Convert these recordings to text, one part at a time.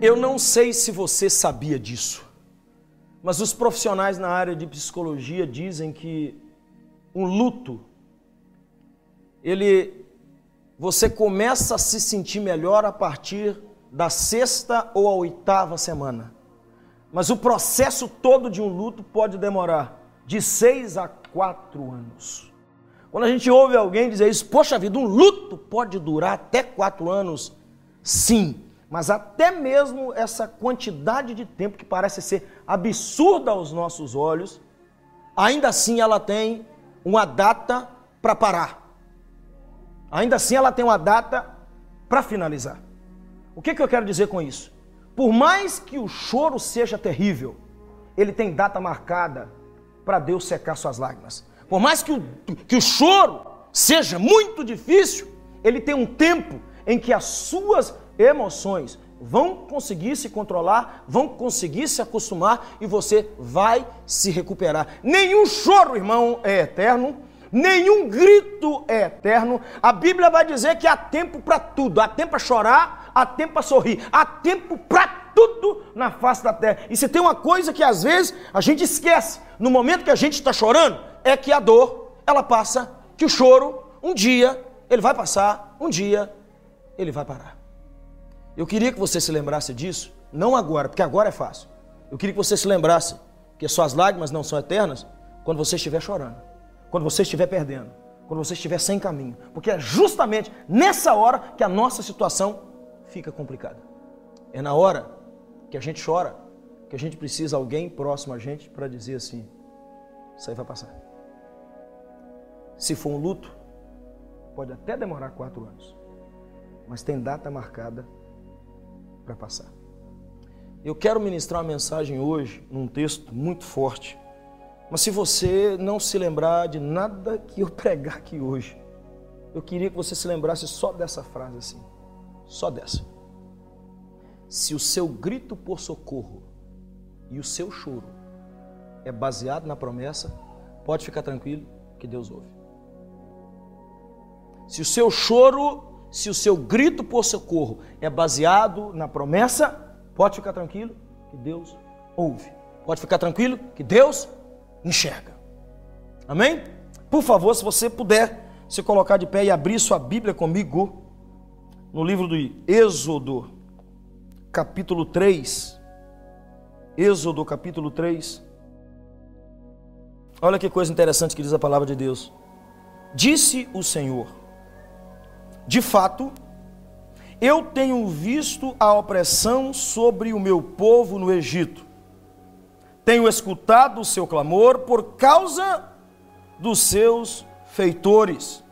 Eu não sei se você sabia disso, mas os profissionais na área de psicologia dizem que um luto ele você começa a se sentir melhor a partir da sexta ou a oitava semana. Mas o processo todo de um luto pode demorar de seis a quatro anos. Quando a gente ouve alguém dizer isso, poxa vida, um luto pode durar até quatro anos, sim. Mas até mesmo essa quantidade de tempo que parece ser absurda aos nossos olhos, ainda assim ela tem uma data para parar. Ainda assim ela tem uma data para finalizar. O que, que eu quero dizer com isso? Por mais que o choro seja terrível, ele tem data marcada para Deus secar suas lágrimas. Por mais que o, que o choro seja muito difícil, ele tem um tempo em que as suas emoções vão conseguir se controlar, vão conseguir se acostumar e você vai se recuperar. Nenhum choro, irmão, é eterno nenhum grito é eterno. A Bíblia vai dizer que há tempo para tudo: há tempo para chorar, há tempo para sorrir, há tempo para tudo na face da terra. E se tem uma coisa que às vezes a gente esquece, no momento que a gente está chorando, é que a dor, ela passa, que o choro, um dia, ele vai passar, um dia, ele vai parar. Eu queria que você se lembrasse disso, não agora, porque agora é fácil. Eu queria que você se lembrasse que as suas lágrimas não são eternas quando você estiver chorando quando você estiver perdendo, quando você estiver sem caminho, porque é justamente nessa hora que a nossa situação fica complicada. É na hora que a gente chora, que a gente precisa alguém próximo a gente para dizer assim: isso aí vai passar. Se for um luto, pode até demorar quatro anos, mas tem data marcada para passar. Eu quero ministrar uma mensagem hoje num texto muito forte mas se você não se lembrar de nada que eu pregar aqui hoje, eu queria que você se lembrasse só dessa frase assim, só dessa. Se o seu grito por socorro e o seu choro é baseado na promessa, pode ficar tranquilo que Deus ouve. Se o seu choro, se o seu grito por socorro é baseado na promessa, pode ficar tranquilo que Deus ouve. Pode ficar tranquilo que Deus enxerga. Amém? Por favor, se você puder se colocar de pé e abrir sua Bíblia comigo no livro do Êxodo, capítulo 3. Êxodo, capítulo 3. Olha que coisa interessante que diz a palavra de Deus. Disse o Senhor: De fato, eu tenho visto a opressão sobre o meu povo no Egito tenho escutado o seu clamor por causa dos seus feitores.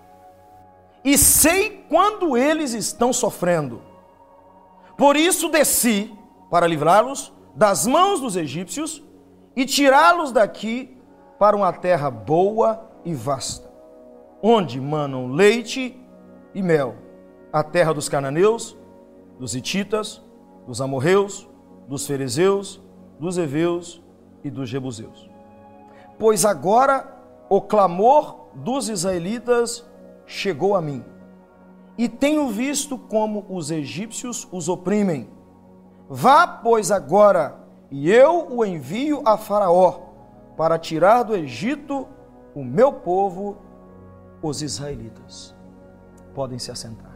E sei quando eles estão sofrendo. Por isso desci para livrá-los das mãos dos egípcios e tirá-los daqui para uma terra boa e vasta, onde manam leite e mel, a terra dos cananeus, dos hititas, dos amorreus, dos ferezeus, dos heveus e dos jebuseus. Pois agora o clamor dos israelitas chegou a mim, e tenho visto como os egípcios os oprimem. Vá, pois, agora, e eu o envio a Faraó, para tirar do Egito o meu povo, os israelitas. Podem se assentar.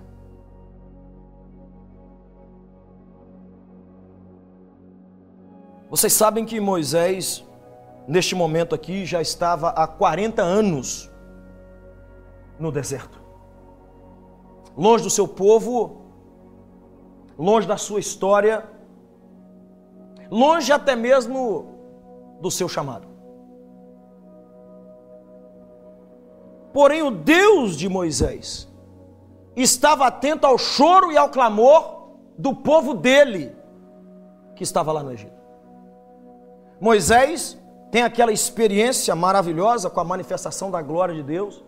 Vocês sabem que Moisés, neste momento aqui, já estava há 40 anos no deserto. Longe do seu povo, longe da sua história, longe até mesmo do seu chamado. Porém, o Deus de Moisés estava atento ao choro e ao clamor do povo dele que estava lá no Egito. Moisés tem aquela experiência maravilhosa com a manifestação da glória de Deus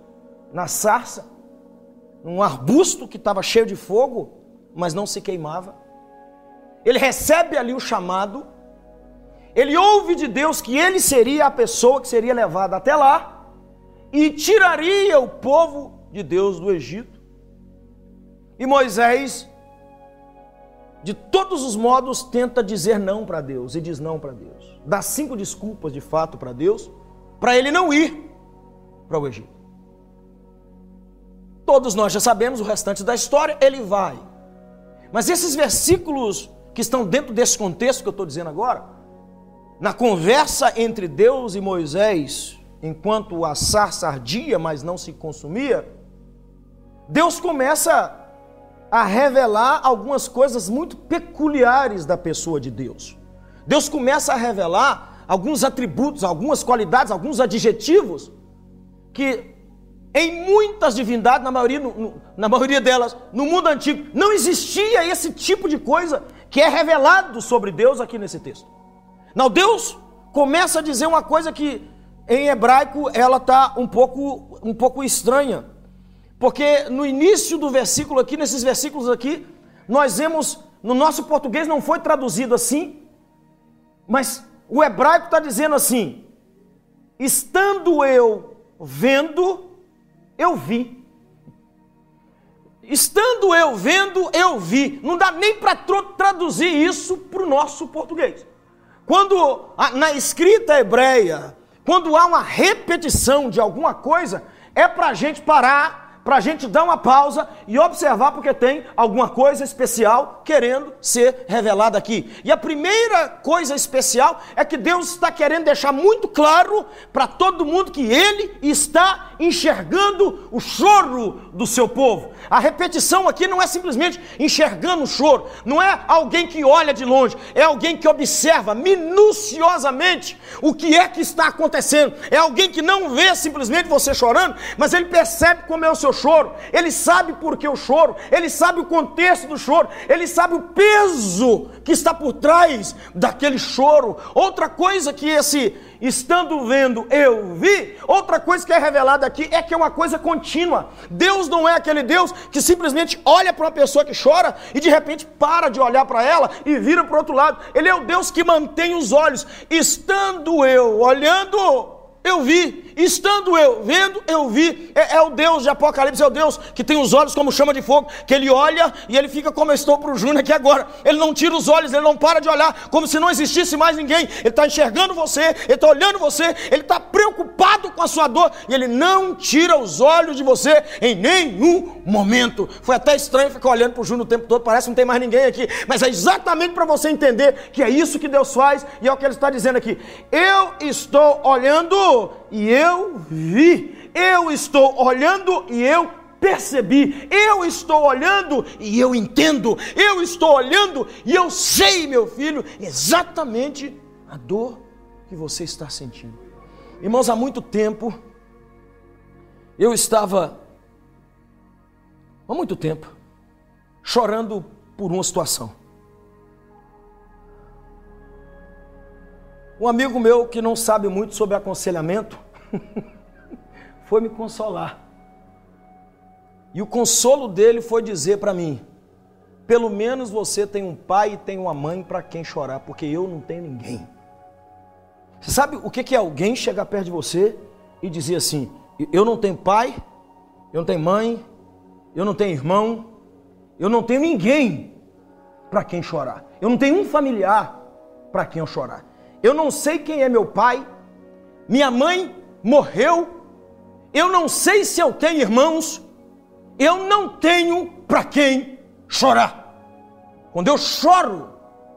na sarça, num arbusto que estava cheio de fogo, mas não se queimava. Ele recebe ali o chamado, ele ouve de Deus que ele seria a pessoa que seria levada até lá e tiraria o povo de Deus do Egito. E Moisés de todos os modos, tenta dizer não para Deus e diz não para Deus. Dá cinco desculpas de fato para Deus, para ele não ir para o Egito. Todos nós já sabemos o restante da história, ele vai. Mas esses versículos que estão dentro desse contexto que eu estou dizendo agora, na conversa entre Deus e Moisés, enquanto a sarça ardia, mas não se consumia, Deus começa a revelar algumas coisas muito peculiares da pessoa de Deus. Deus começa a revelar alguns atributos, algumas qualidades, alguns adjetivos que em muitas divindades, na maioria, no, na maioria delas, no mundo antigo, não existia esse tipo de coisa que é revelado sobre Deus aqui nesse texto. Não, Deus começa a dizer uma coisa que em hebraico ela está um pouco, um pouco estranha. Porque no início do versículo aqui, nesses versículos aqui, nós vemos, no nosso português não foi traduzido assim, mas o hebraico está dizendo assim: estando eu vendo, eu vi. Estando eu vendo, eu vi. Não dá nem para traduzir isso para o nosso português. Quando na escrita hebreia, quando há uma repetição de alguma coisa, é para a gente parar para a gente dar uma pausa e observar porque tem alguma coisa especial querendo ser revelada aqui. E a primeira coisa especial é que Deus está querendo deixar muito claro para todo mundo que Ele está enxergando o choro do seu povo. A repetição aqui não é simplesmente enxergando o choro, não é alguém que olha de longe, é alguém que observa minuciosamente o que é que está acontecendo. É alguém que não vê simplesmente você chorando, mas ele percebe como é o seu choro, ele sabe por que o choro, ele sabe o contexto do choro, ele sabe o peso que está por trás daquele choro. Outra coisa que esse estando vendo, eu vi. Outra coisa que é revelada aqui é que é uma coisa contínua. Deus não é aquele Deus que simplesmente olha para uma pessoa que chora e de repente para de olhar para ela e vira para o outro lado. Ele é o Deus que mantém os olhos. Estando eu olhando, eu vi, estando eu vendo, eu vi. É, é, o Deus de Apocalipse, é o Deus que tem os olhos como chama de fogo, que ele olha e ele fica como eu estou para o Júnior aqui agora. Ele não tira os olhos, ele não para de olhar, como se não existisse mais ninguém. Ele está enxergando você, ele está olhando você, ele está preocupado com a sua dor e ele não tira os olhos de você em nenhum momento. Foi até estranho ficar olhando para o Júnior o tempo todo, parece que não tem mais ninguém aqui, mas é exatamente para você entender que é isso que Deus faz e é o que ele está dizendo aqui. Eu estou olhando e eu vi, eu estou olhando e eu percebi, eu estou olhando e eu entendo, eu estou olhando e eu sei, meu filho, exatamente a dor que você está sentindo. Irmãos, há muito tempo eu estava, há muito tempo, chorando por uma situação. Um amigo meu que não sabe muito sobre aconselhamento foi me consolar. E o consolo dele foi dizer para mim: pelo menos você tem um pai e tem uma mãe para quem chorar, porque eu não tenho ninguém. Você sabe o que é alguém chegar perto de você e dizer assim: eu não tenho pai, eu não tenho mãe, eu não tenho irmão, eu não tenho ninguém para quem chorar. Eu não tenho um familiar para quem eu chorar. Eu não sei quem é meu pai, minha mãe morreu, eu não sei se eu tenho irmãos, eu não tenho para quem chorar. Quando eu choro,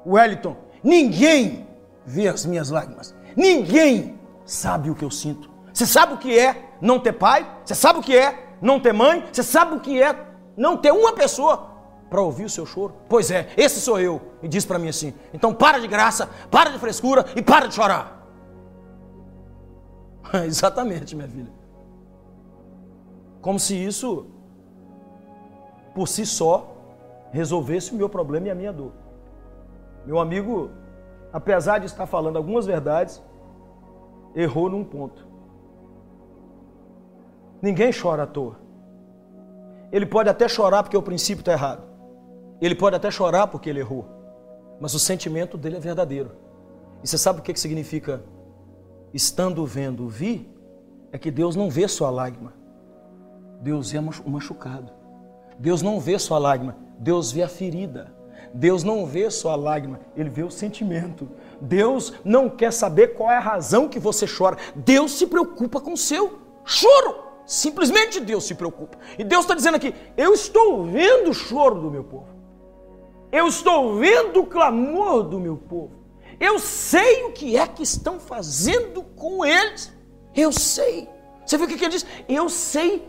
Wellington, ninguém vê as minhas lágrimas, ninguém sabe o que eu sinto. Você sabe o que é não ter pai? Você sabe o que é não ter mãe? Você sabe o que é não ter uma pessoa para ouvir o seu choro? Pois é, esse sou eu. E diz para mim assim: então para de graça, para de frescura e para de chorar. Exatamente, minha filha. Como se isso, por si só, resolvesse o meu problema e a minha dor. Meu amigo, apesar de estar falando algumas verdades, errou num ponto. Ninguém chora à toa. Ele pode até chorar porque o princípio está errado. Ele pode até chorar porque ele errou, mas o sentimento dele é verdadeiro. E você sabe o que significa estando vendo, vi? É que Deus não vê sua lágrima, Deus vê o machucado. Deus não vê sua lágrima, Deus vê a ferida. Deus não vê só a lágrima, ele vê o sentimento. Deus não quer saber qual é a razão que você chora. Deus se preocupa com o seu choro. Simplesmente Deus se preocupa. E Deus está dizendo aqui: eu estou vendo o choro do meu povo. Eu estou vendo o clamor do meu povo. Eu sei o que é que estão fazendo com eles. Eu sei. Você viu o que ele diz? Eu sei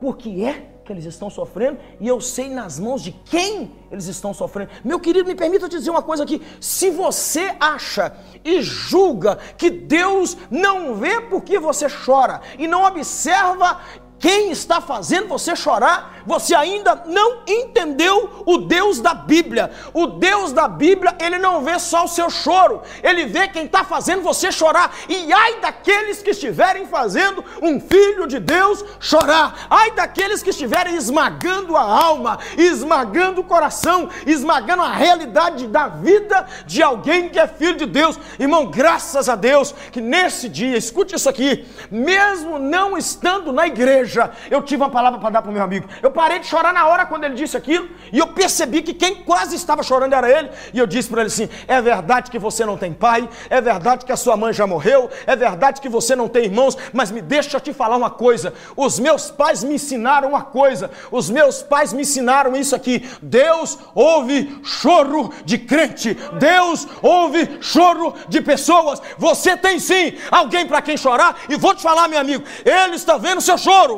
por que é que eles estão sofrendo e eu sei nas mãos de quem eles estão sofrendo. Meu querido, me permita dizer uma coisa aqui: se você acha e julga que Deus não vê porque você chora e não observa quem está fazendo você chorar, você ainda não entendeu o Deus da Bíblia. O Deus da Bíblia, ele não vê só o seu choro, ele vê quem está fazendo você chorar. E ai daqueles que estiverem fazendo um filho de Deus chorar, ai daqueles que estiverem esmagando a alma, esmagando o coração, esmagando a realidade da vida de alguém que é filho de Deus. Irmão, graças a Deus que nesse dia, escute isso aqui, mesmo não estando na igreja, igreja, eu tive uma palavra para dar para o meu amigo. Eu parei de chorar na hora quando ele disse aquilo, e eu percebi que quem quase estava chorando era ele, e eu disse para ele assim: é verdade que você não tem pai, é verdade que a sua mãe já morreu, é verdade que você não tem irmãos, mas me deixa te falar uma coisa: os meus pais me ensinaram uma coisa, os meus pais me ensinaram isso aqui. Deus ouve choro de crente, Deus ouve choro de pessoas. Você tem sim alguém para quem chorar, e vou te falar, meu amigo, ele está vendo seu choro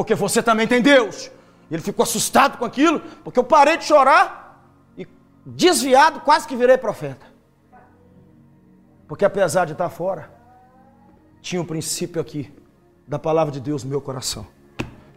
porque você também tem Deus. Ele ficou assustado com aquilo, porque eu parei de chorar e desviado, quase que virei profeta. Porque apesar de estar fora, tinha um princípio aqui da palavra de Deus no meu coração.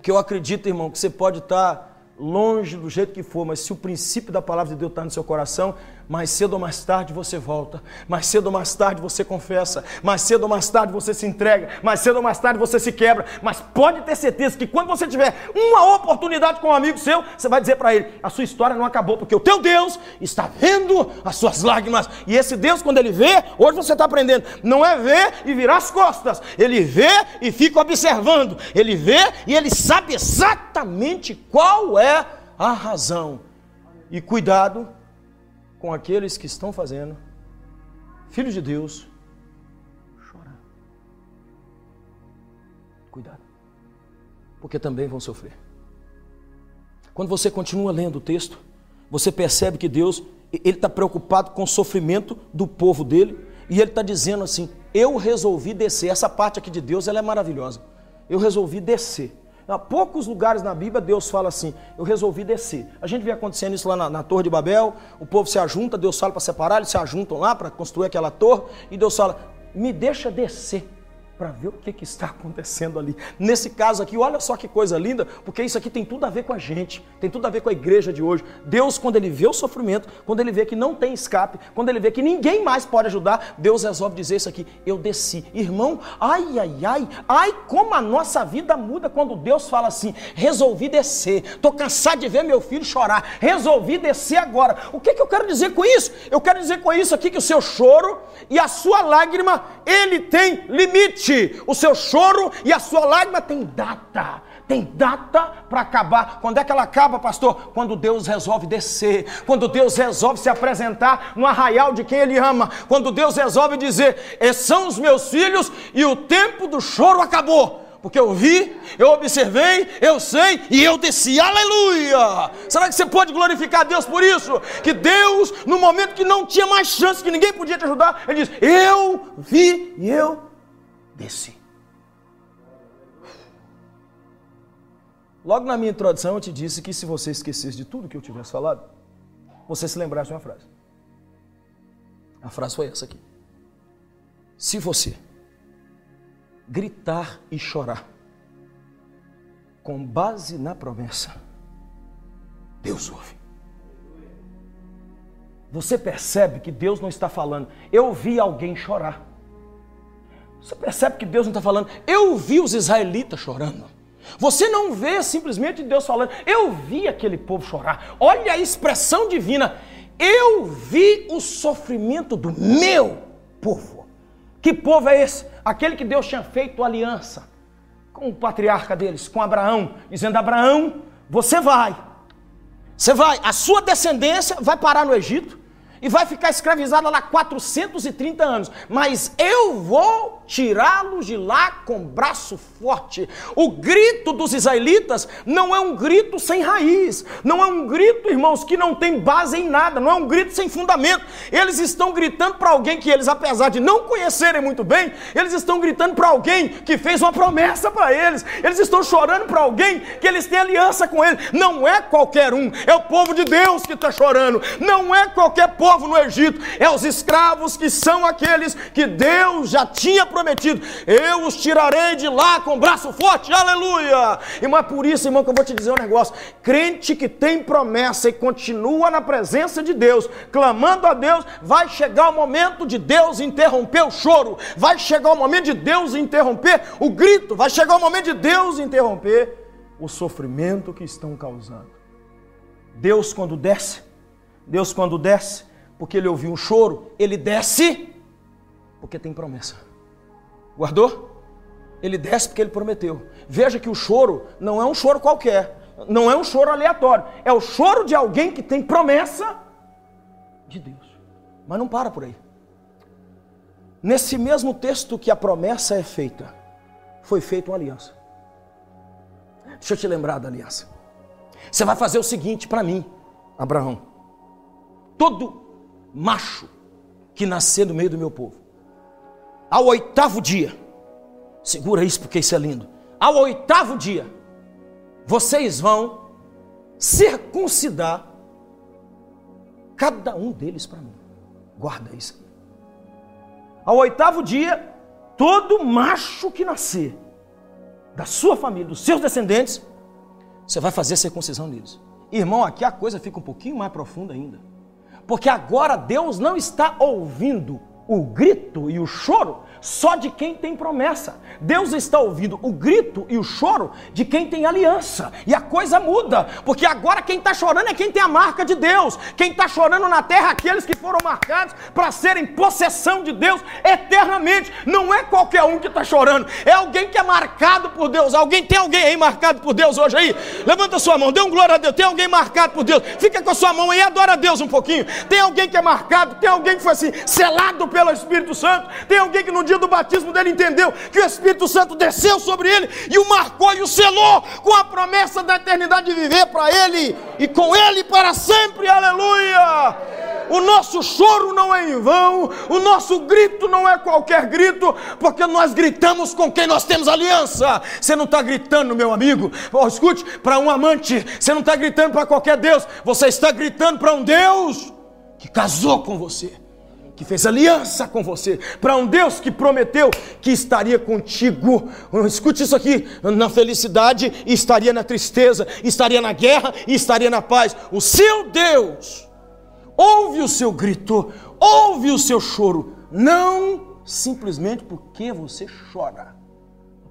Que eu acredito, irmão, que você pode estar longe do jeito que for, mas se o princípio da palavra de Deus está no seu coração, mais cedo ou mais tarde você volta, mais cedo ou mais tarde você confessa, mais cedo ou mais tarde você se entrega, mais cedo ou mais tarde você se quebra. Mas pode ter certeza que quando você tiver uma oportunidade com um amigo seu, você vai dizer para ele: a sua história não acabou, porque o teu Deus está vendo as suas lágrimas. E esse Deus, quando ele vê, hoje você está aprendendo, não é ver e virar as costas, ele vê e fica observando, ele vê e ele sabe exatamente qual é a razão. E cuidado com aqueles que estão fazendo, filhos de Deus, chorar. Cuidado, porque também vão sofrer. Quando você continua lendo o texto, você percebe que Deus ele está preocupado com o sofrimento do povo dele e ele está dizendo assim: eu resolvi descer. Essa parte aqui de Deus ela é maravilhosa. Eu resolvi descer. Há poucos lugares na Bíblia Deus fala assim: eu resolvi descer. A gente vê acontecendo isso lá na, na Torre de Babel, o povo se ajunta, Deus fala para separar, eles se ajuntam lá para construir aquela torre, e Deus fala: me deixa descer para ver o que, que, está acontecendo ali. Nesse caso aqui, olha só que coisa linda, porque isso aqui tem tudo a ver com a gente, tem tudo a ver com a igreja de hoje. Deus, quando ele vê o sofrimento, quando ele vê que não tem escape, quando ele vê que ninguém mais pode ajudar, Deus resolve dizer isso aqui: eu desci. Irmão, ai, ai, ai, ai, como a nossa vida muda quando Deus fala assim: resolvi descer, estou cansado de ver meu filho chorar, resolvi descer agora. O que, que eu quero dizer com isso? Eu quero dizer com isso aqui que o seu choro e a sua lágrima, ele tem limite o seu choro e a sua lágrima tem data. Tem data para acabar. Quando é que ela acaba, pastor? Quando Deus resolve descer. Quando Deus resolve se apresentar no arraial de quem Ele ama. Quando Deus resolve dizer: Esses são os meus filhos e o tempo do choro acabou porque eu vi, eu observei, eu sei e eu desci. Aleluia! Será que você pode glorificar Deus por isso? Que Deus, no momento que não tinha mais chance, que ninguém podia te ajudar, Ele diz: Eu vi e eu Logo na minha introdução eu te disse que se você esquecesse de tudo que eu tivesse falado, você se lembrasse de uma frase. A frase foi essa aqui. Se você gritar e chorar com base na promessa, Deus ouve. Você percebe que Deus não está falando, eu vi alguém chorar. Você percebe que Deus não está falando, eu vi os israelitas chorando. Você não vê simplesmente Deus falando, eu vi aquele povo chorar. Olha a expressão divina, eu vi o sofrimento do meu povo. Que povo é esse? Aquele que Deus tinha feito aliança com o patriarca deles, com Abraão, dizendo: Abraão, você vai, Você vai, a sua descendência vai parar no Egito e vai ficar escravizada lá 430 anos, mas eu vou tirá-los de lá com braço forte. O grito dos israelitas não é um grito sem raiz, não é um grito, irmãos, que não tem base em nada, não é um grito sem fundamento. Eles estão gritando para alguém que eles, apesar de não conhecerem muito bem, eles estão gritando para alguém que fez uma promessa para eles. Eles estão chorando para alguém que eles têm aliança com ele. Não é qualquer um, é o povo de Deus que está chorando. Não é qualquer povo no Egito, é os escravos que são aqueles que Deus já tinha prometido: eu os tirarei de lá com braço forte, aleluia! E mas por isso, irmão, que eu vou te dizer um negócio: crente que tem promessa e continua na presença de Deus, clamando a Deus, vai chegar o momento de Deus interromper o choro, vai chegar o momento de Deus interromper o grito, vai chegar o momento de Deus interromper o sofrimento que estão causando. Deus, quando desce, Deus, quando desce, porque ele ouviu um choro, ele desce porque tem promessa. Guardou? Ele desce porque ele prometeu. Veja que o choro não é um choro qualquer, não é um choro aleatório, é o choro de alguém que tem promessa de Deus. Mas não para por aí. Nesse mesmo texto que a promessa é feita, foi feita uma aliança. Deixa eu te lembrar da aliança. Você vai fazer o seguinte para mim, Abraão. Todo macho que nascer no meio do meu povo, ao oitavo dia, segura isso porque isso é lindo. Ao oitavo dia, vocês vão circuncidar cada um deles para mim. Guarda isso. Ao oitavo dia, todo macho que nascer da sua família, dos seus descendentes, você vai fazer a circuncisão neles. Irmão, aqui a coisa fica um pouquinho mais profunda ainda. Porque agora Deus não está ouvindo o grito e o choro só de quem tem promessa. Deus está ouvindo o grito e o choro de quem tem aliança. E a coisa muda, porque agora quem está chorando é quem tem a marca de Deus. Quem está chorando na terra, aqueles que foram marcados para serem possessão de Deus eternamente. Não é qualquer um que está chorando, é alguém que é marcado por Deus. Alguém tem alguém aí marcado por Deus hoje aí? Levanta sua mão, dê um glória a Deus. Tem alguém marcado por Deus? Fica com a sua mão aí, adora a Deus um pouquinho. Tem alguém que é marcado, tem alguém que foi assim, selado pelo Espírito Santo. Tem alguém que no dia dia do batismo dele entendeu que o Espírito Santo desceu sobre ele e o marcou e o selou com a promessa da eternidade de viver para ele e com ele para sempre. Aleluia! O nosso choro não é em vão, o nosso grito não é qualquer grito, porque nós gritamos com quem nós temos aliança. Você não está gritando, meu amigo, oh, escute, para um amante, você não está gritando para qualquer Deus, você está gritando para um Deus que casou com você que fez aliança com você, para um Deus que prometeu que estaria contigo. Escute isso aqui: na felicidade estaria na tristeza, estaria na guerra e estaria na paz. O seu Deus ouve o seu grito, ouve o seu choro, não simplesmente porque você chora,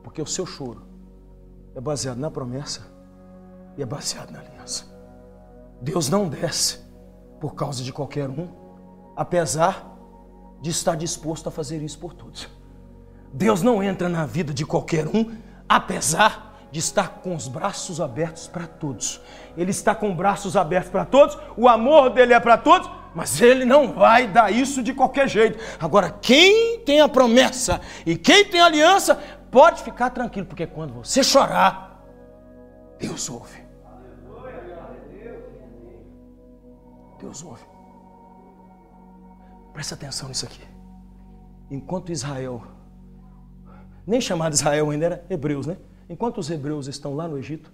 porque o seu choro é baseado na promessa e é baseado na aliança. Deus não desce por causa de qualquer um, apesar de estar disposto a fazer isso por todos. Deus não entra na vida de qualquer um, apesar de estar com os braços abertos para todos. Ele está com braços abertos para todos, o amor dele é para todos, mas ele não vai dar isso de qualquer jeito. Agora, quem tem a promessa e quem tem a aliança, pode ficar tranquilo, porque quando você chorar, Deus ouve. Deus ouve. Presta atenção nisso aqui. Enquanto Israel, nem chamado Israel ainda era hebreus, né? Enquanto os hebreus estão lá no Egito,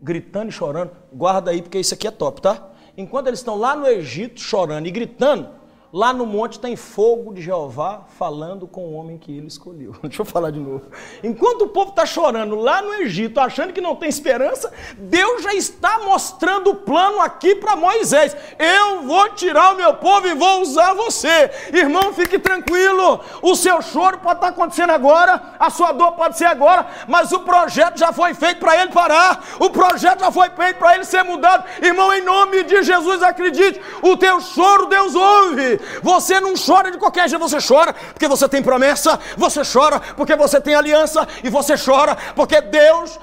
gritando e chorando, guarda aí porque isso aqui é top, tá? Enquanto eles estão lá no Egito chorando e gritando, Lá no monte tem fogo de Jeová falando com o homem que ele escolheu. Deixa eu falar de novo. Enquanto o povo está chorando lá no Egito, achando que não tem esperança, Deus já está mostrando o plano aqui para Moisés. Eu vou tirar o meu povo e vou usar você. Irmão, fique tranquilo. O seu choro pode estar tá acontecendo agora, a sua dor pode ser agora, mas o projeto já foi feito para ele parar. O projeto já foi feito para ele ser mudado. Irmão, em nome de Jesus, acredite, o teu choro Deus ouve. Você não chora de qualquer jeito, você chora porque você tem promessa, você chora porque você tem aliança e você chora porque Deus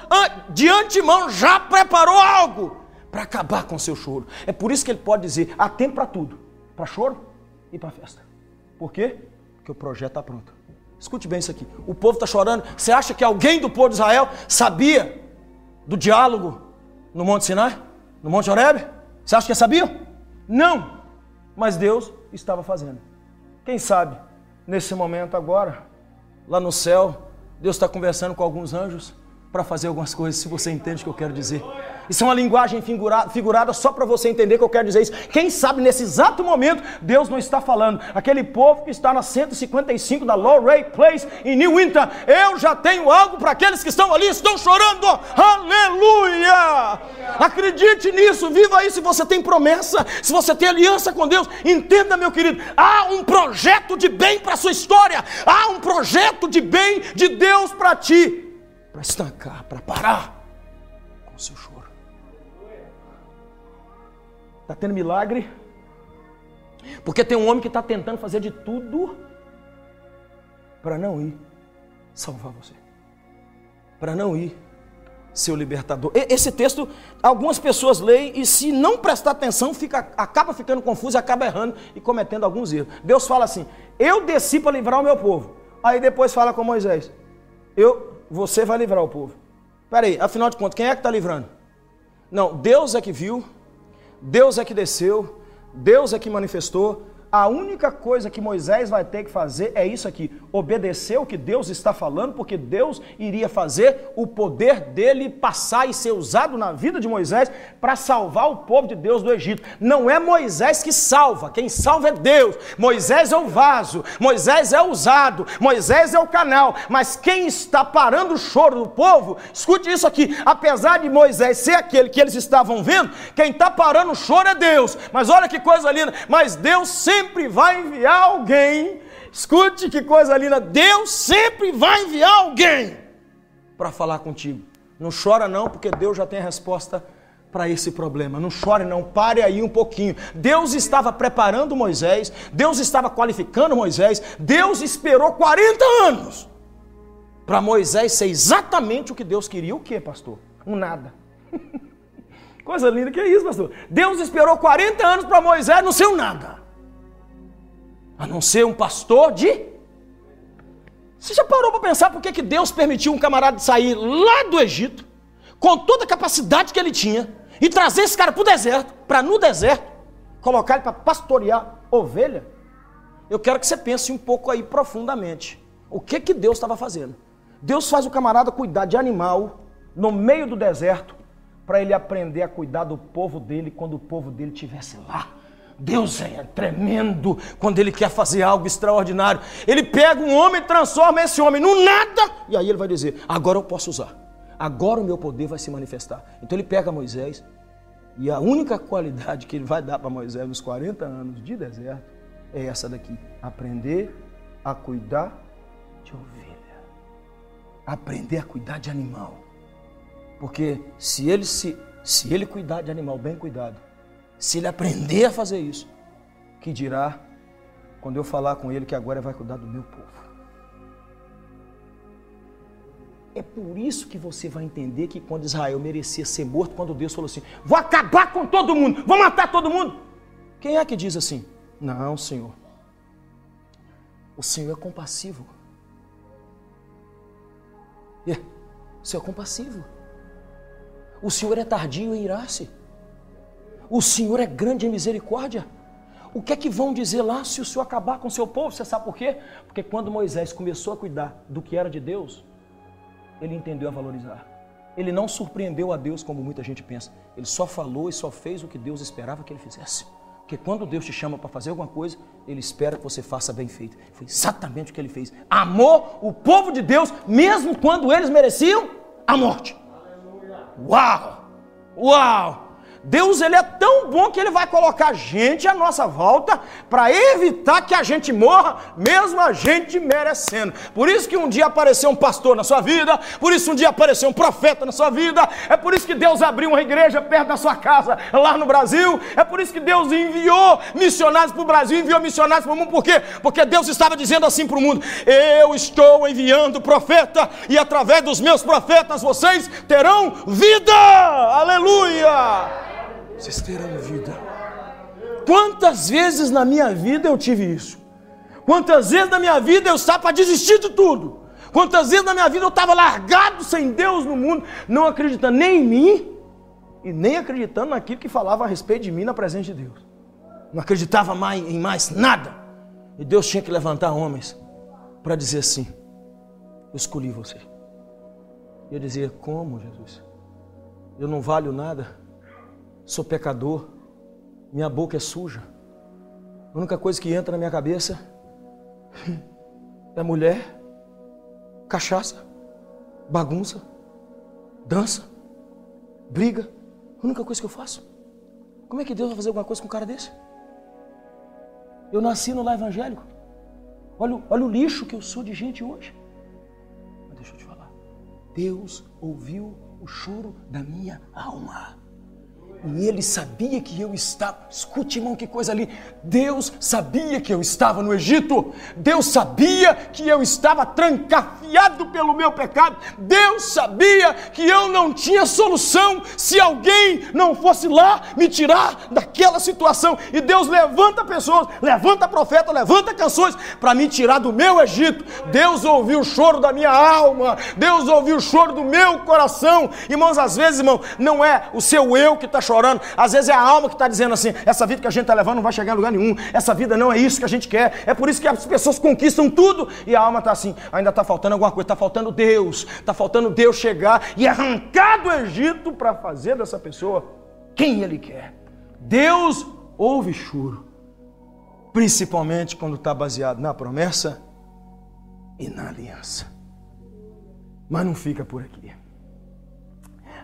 de antemão já preparou algo para acabar com o seu choro. É por isso que ele pode dizer: há tempo para tudo, para choro e para festa. Por quê? Porque o projeto está pronto. Escute bem isso aqui. O povo está chorando. Você acha que alguém do povo de Israel sabia do diálogo no Monte Sinai? No Monte Horebe? Você acha que sabia? Não. Mas Deus estava fazendo. Quem sabe, nesse momento agora, lá no céu, Deus está conversando com alguns anjos para fazer algumas coisas, se você entende o que eu quero dizer. Isso é uma linguagem figurada, figurada só para você entender que eu quero dizer isso. Quem sabe nesse exato momento Deus não está falando. Aquele povo que está na 155 da Low Ray Place em New Winter, eu já tenho algo para aqueles que estão ali, estão chorando. Aleluia! Acredite nisso, viva isso. Se você tem promessa, se você tem aliança com Deus, entenda, meu querido, há um projeto de bem para a sua história, há um projeto de bem de Deus para ti, estancar, para parar com o seu choro. Está tendo milagre. Porque tem um homem que está tentando fazer de tudo para não ir salvar você. Para não ir ser o libertador. Esse texto, algumas pessoas leem e se não prestar atenção, fica, acaba ficando confuso, acaba errando e cometendo alguns erros. Deus fala assim: Eu desci para livrar o meu povo. Aí depois fala com Moisés: Eu, você vai livrar o povo. Peraí, afinal de contas, quem é que está livrando? Não, Deus é que viu, Deus é que desceu, Deus é que manifestou, a única coisa que Moisés vai ter que fazer é isso aqui: obedecer o que Deus está falando, porque Deus iria fazer o poder dele passar e ser usado na vida de Moisés para salvar o povo de Deus do Egito. Não é Moisés que salva, quem salva é Deus. Moisés é o vaso, Moisés é o usado, Moisés é o canal, mas quem está parando o choro do povo, escute isso aqui: apesar de Moisés ser aquele que eles estavam vendo, quem está parando o choro é Deus. Mas olha que coisa linda, mas Deus sempre sempre vai enviar alguém. Escute que coisa linda. Deus sempre vai enviar alguém para falar contigo. Não chora não, porque Deus já tem a resposta para esse problema. Não chore não, pare aí um pouquinho. Deus estava preparando Moisés, Deus estava qualificando Moisés, Deus esperou 40 anos para Moisés ser exatamente o que Deus queria. O que, pastor? Um nada. Coisa linda que é isso, pastor. Deus esperou 40 anos para Moisés não ser um nada a não ser um pastor de. Você já parou para pensar por que, Deus permitiu um camarada sair lá do Egito, com toda a capacidade que ele tinha, e trazer esse cara para o deserto, para no deserto, colocar ele para pastorear ovelha? Eu quero que você pense um pouco aí profundamente. O que que Deus estava fazendo? Deus faz o camarada cuidar de animal no meio do deserto, para ele aprender a cuidar do povo dele quando o povo dele estivesse lá Deus é tremendo quando Ele quer fazer algo extraordinário. Ele pega um homem e transforma esse homem no nada, e aí Ele vai dizer: agora eu posso usar, agora o meu poder vai se manifestar. Então Ele pega Moisés, e a única qualidade que Ele vai dar para Moisés nos 40 anos de deserto é essa daqui: aprender a cuidar de ovelha, aprender a cuidar de animal. Porque se ele, se, se ele cuidar de animal bem cuidado, se ele aprender a fazer isso, que dirá quando eu falar com ele que agora vai cuidar do meu povo. É por isso que você vai entender que quando Israel merecia ser morto, quando Deus falou assim: vou acabar com todo mundo, vou matar todo mundo. Quem é que diz assim? Não, Senhor. O Senhor é compassivo. É, o Senhor é compassivo. O Senhor é tardio em irar-se. O Senhor é grande em misericórdia. O que é que vão dizer lá se o Senhor acabar com o seu povo? Você sabe por quê? Porque quando Moisés começou a cuidar do que era de Deus, ele entendeu a valorizar. Ele não surpreendeu a Deus como muita gente pensa. Ele só falou e só fez o que Deus esperava que ele fizesse. Porque quando Deus te chama para fazer alguma coisa, Ele espera que você faça bem feito. Foi exatamente o que ele fez. Amou o povo de Deus, mesmo quando eles mereciam a morte. Uau! Uau! Deus ele é tão bom que ele vai colocar gente à nossa volta para evitar que a gente morra, mesmo a gente merecendo. Por isso que um dia apareceu um pastor na sua vida, por isso um dia apareceu um profeta na sua vida, é por isso que Deus abriu uma igreja perto da sua casa, lá no Brasil, é por isso que Deus enviou missionários para o Brasil, enviou missionários para o mundo, por quê? Porque Deus estava dizendo assim para o mundo: Eu estou enviando profeta, e através dos meus profetas vocês terão vida. Aleluia! Vocês terão vida. Quantas vezes na minha vida eu tive isso? Quantas vezes na minha vida eu estava para desistir de tudo? Quantas vezes na minha vida eu estava largado sem Deus no mundo, não acreditando nem em mim e nem acreditando naquilo que falava a respeito de mim na presença de Deus. Não acreditava mais em mais nada. E Deus tinha que levantar homens para dizer assim: Eu escolhi você. E eu dizia: Como, Jesus? Eu não valho nada, sou pecador, minha boca é suja. A única coisa que entra na minha cabeça é mulher, cachaça, bagunça, dança, briga. A única coisa que eu faço. Como é que Deus vai fazer alguma coisa com um cara desse? Eu nasci no lar evangélico. Olha, olha o lixo que eu sou de gente hoje. Mas deixa eu te falar. Deus ouviu o choro da minha alma. E ele sabia que eu estava. Escute, irmão, que coisa ali. Deus sabia que eu estava no Egito. Deus sabia que eu estava trancafiado pelo meu pecado. Deus sabia que eu não tinha solução se alguém não fosse lá me tirar daquela situação. E Deus levanta pessoas, levanta profeta, levanta canções para me tirar do meu Egito. Deus ouviu o choro da minha alma. Deus ouviu o choro do meu coração. Irmãos, às vezes, irmão, não é o seu eu que está chorando chorando. Às vezes é a alma que está dizendo assim: essa vida que a gente está levando não vai chegar a lugar nenhum. Essa vida não é isso que a gente quer. É por isso que as pessoas conquistam tudo e a alma está assim: ainda está faltando alguma coisa, está faltando Deus. Está faltando Deus chegar e arrancar do Egito para fazer dessa pessoa quem Ele quer. Deus ouve choro, principalmente quando está baseado na promessa e na aliança. Mas não fica por aqui.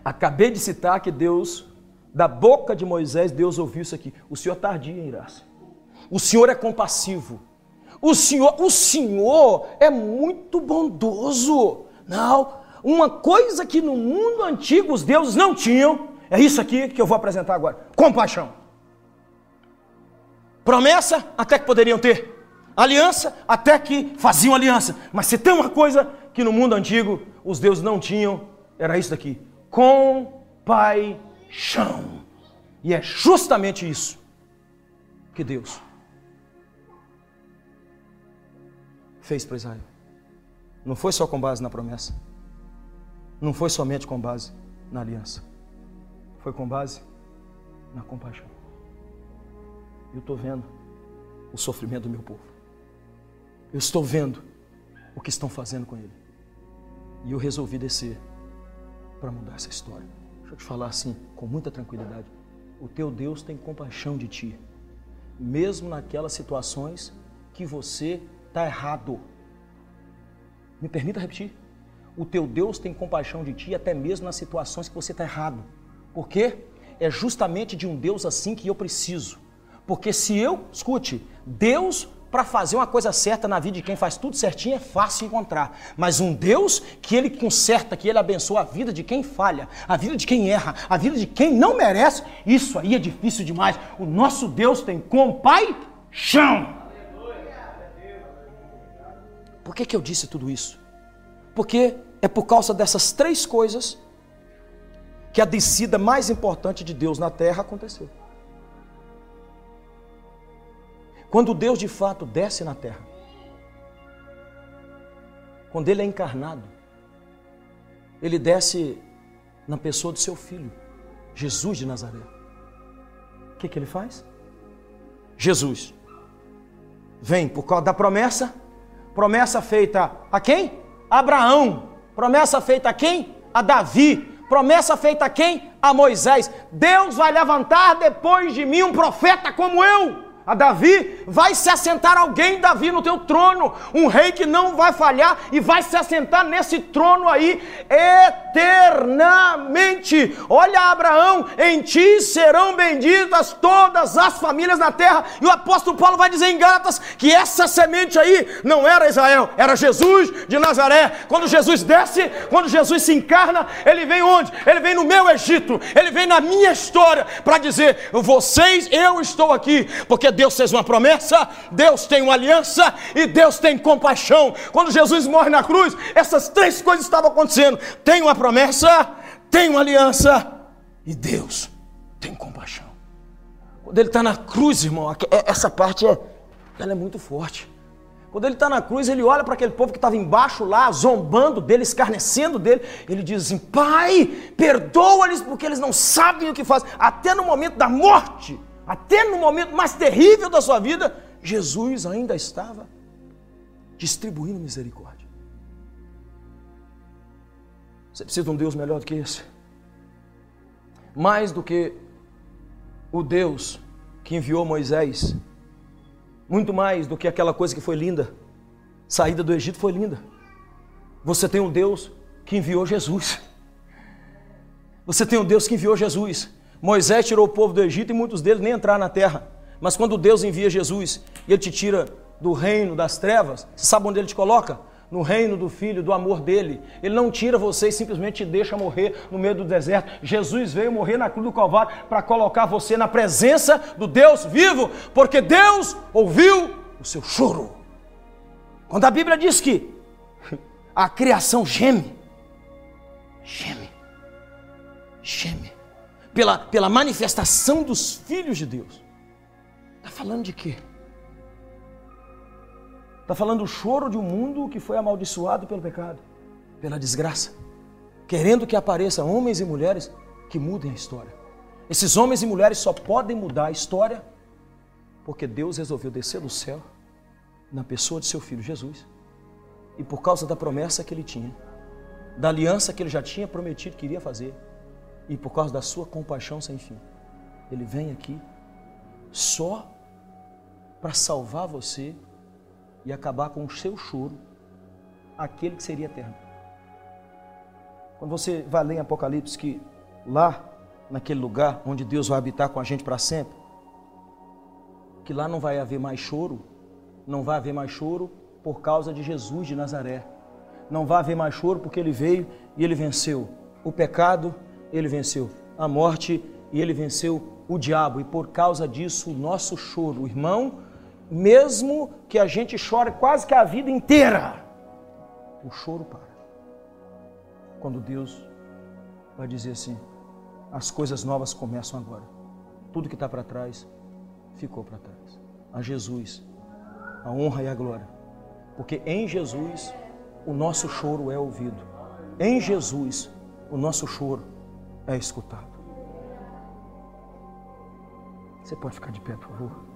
Acabei de citar que Deus da boca de Moisés, Deus ouviu isso aqui. O Senhor tardia em irar-se. O Senhor é compassivo. O Senhor, o Senhor é muito bondoso. Não, uma coisa que no mundo antigo os deuses não tinham, é isso aqui que eu vou apresentar agora: compaixão. Promessa, até que poderiam ter. Aliança, até que faziam aliança. Mas se tem uma coisa que no mundo antigo os deuses não tinham, era isso daqui: compaixão chão. E é justamente isso que Deus fez para Israel. Não foi só com base na promessa. Não foi somente com base na aliança. Foi com base na compaixão. Eu estou vendo o sofrimento do meu povo. Eu estou vendo o que estão fazendo com ele. E eu resolvi descer para mudar essa história. Deixa eu te falar assim, com muita tranquilidade. O teu Deus tem compaixão de ti, mesmo naquelas situações que você está errado. Me permita repetir. O teu Deus tem compaixão de ti, até mesmo nas situações que você está errado. Por quê? É justamente de um Deus assim que eu preciso. Porque se eu, escute, Deus para fazer uma coisa certa na vida de quem faz tudo certinho é fácil encontrar. Mas um Deus que ele conserta, que ele abençoa a vida de quem falha, a vida de quem erra, a vida de quem não merece, isso aí é difícil demais. O nosso Deus tem compaixão. Por que, que eu disse tudo isso? Porque é por causa dessas três coisas que a descida mais importante de Deus na terra aconteceu. Quando Deus de fato desce na terra, quando Ele é encarnado, Ele desce na pessoa do seu filho, Jesus de Nazaré. O que, que Ele faz? Jesus vem por causa da promessa, promessa feita a quem? Abraão. Promessa feita a quem? A Davi. Promessa feita a quem? A Moisés. Deus vai levantar depois de mim um profeta como eu a Davi, vai se assentar alguém, Davi, no teu trono, um rei que não vai falhar e vai se assentar nesse trono aí eternamente. Olha, Abraão, em ti serão benditas todas as famílias na terra. E o apóstolo Paulo vai dizer em Gálatas que essa semente aí não era Israel, era Jesus de Nazaré. Quando Jesus desce, quando Jesus se encarna, ele vem onde? Ele vem no meu Egito, ele vem na minha história para dizer: vocês, eu estou aqui, porque Deus fez uma promessa, Deus tem uma aliança e Deus tem compaixão. Quando Jesus morre na cruz, essas três coisas estavam acontecendo: tem uma promessa, tem uma aliança e Deus tem compaixão. Quando ele está na cruz, irmão, é, essa parte é, ela é muito forte. Quando ele está na cruz, ele olha para aquele povo que estava embaixo lá, zombando dele, escarnecendo dele. Ele diz assim: Pai, perdoa-lhes porque eles não sabem o que fazem. Até no momento da morte, até no momento mais terrível da sua vida, Jesus ainda estava distribuindo misericórdia. Você precisa de um Deus melhor do que esse? Mais do que o Deus que enviou Moisés muito mais do que aquela coisa que foi linda. Saída do Egito foi linda. Você tem um Deus que enviou Jesus. Você tem um Deus que enviou Jesus. Moisés tirou o povo do Egito e muitos deles nem entraram na terra. Mas quando Deus envia Jesus e ele te tira do reino das trevas, sabe onde ele te coloca? no reino do Filho, do amor dele. Ele não tira você e simplesmente te deixa morrer no meio do deserto. Jesus veio morrer na cruz do Calvário para colocar você na presença do Deus vivo, porque Deus ouviu o seu choro. Quando a Bíblia diz que a criação geme, geme, geme, pela, pela manifestação dos filhos de Deus. Está falando de quê? Está falando o choro de um mundo que foi amaldiçoado pelo pecado, pela desgraça, querendo que apareçam homens e mulheres que mudem a história. Esses homens e mulheres só podem mudar a história porque Deus resolveu descer do céu na pessoa de seu filho Jesus. E por causa da promessa que ele tinha, da aliança que ele já tinha prometido que iria fazer, e por causa da sua compaixão sem fim, ele vem aqui só para salvar você e acabar com o seu choro, aquele que seria eterno. Quando você vai ler em Apocalipse que lá, naquele lugar onde Deus vai habitar com a gente para sempre, que lá não vai haver mais choro, não vai haver mais choro por causa de Jesus de Nazaré. Não vai haver mais choro porque ele veio e ele venceu o pecado, ele venceu a morte e ele venceu o diabo. E por causa disso, o nosso choro, irmão, mesmo que a gente chore quase que a vida inteira, o choro para. Quando Deus vai dizer assim: as coisas novas começam agora. Tudo que está para trás ficou para trás. A Jesus, a honra e a glória. Porque em Jesus o nosso choro é ouvido. Em Jesus o nosso choro é escutado. Você pode ficar de pé, por favor?